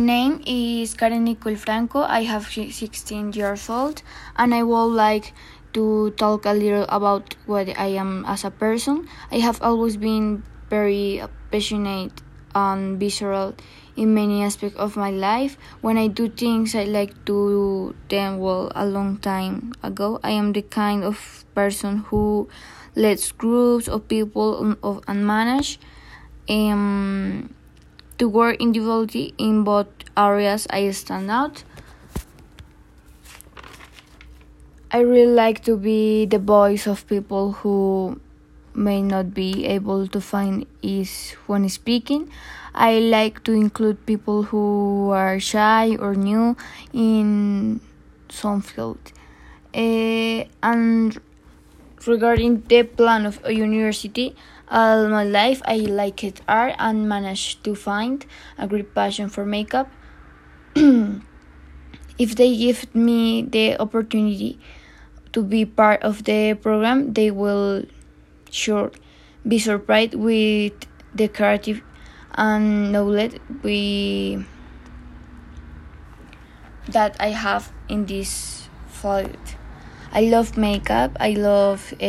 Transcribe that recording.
name is Karen Nicole Franco. I have 16 years old, and I would like to talk a little about what I am as a person. I have always been very passionate and visceral in many aspects of my life. When I do things, I like to do them well a long time ago. I am the kind of person who lets groups of people and manage. Um, to work individually in both areas, I stand out. I really like to be the voice of people who may not be able to find ease when speaking. I like to include people who are shy or new in some field. Uh, and regarding the plan of a university, all my life I liked art and managed to find a great passion for makeup. if they give me the opportunity to be part of the program, they will sure be surprised with the creative and knowledge we that I have in this field. I love makeup. I love. Uh,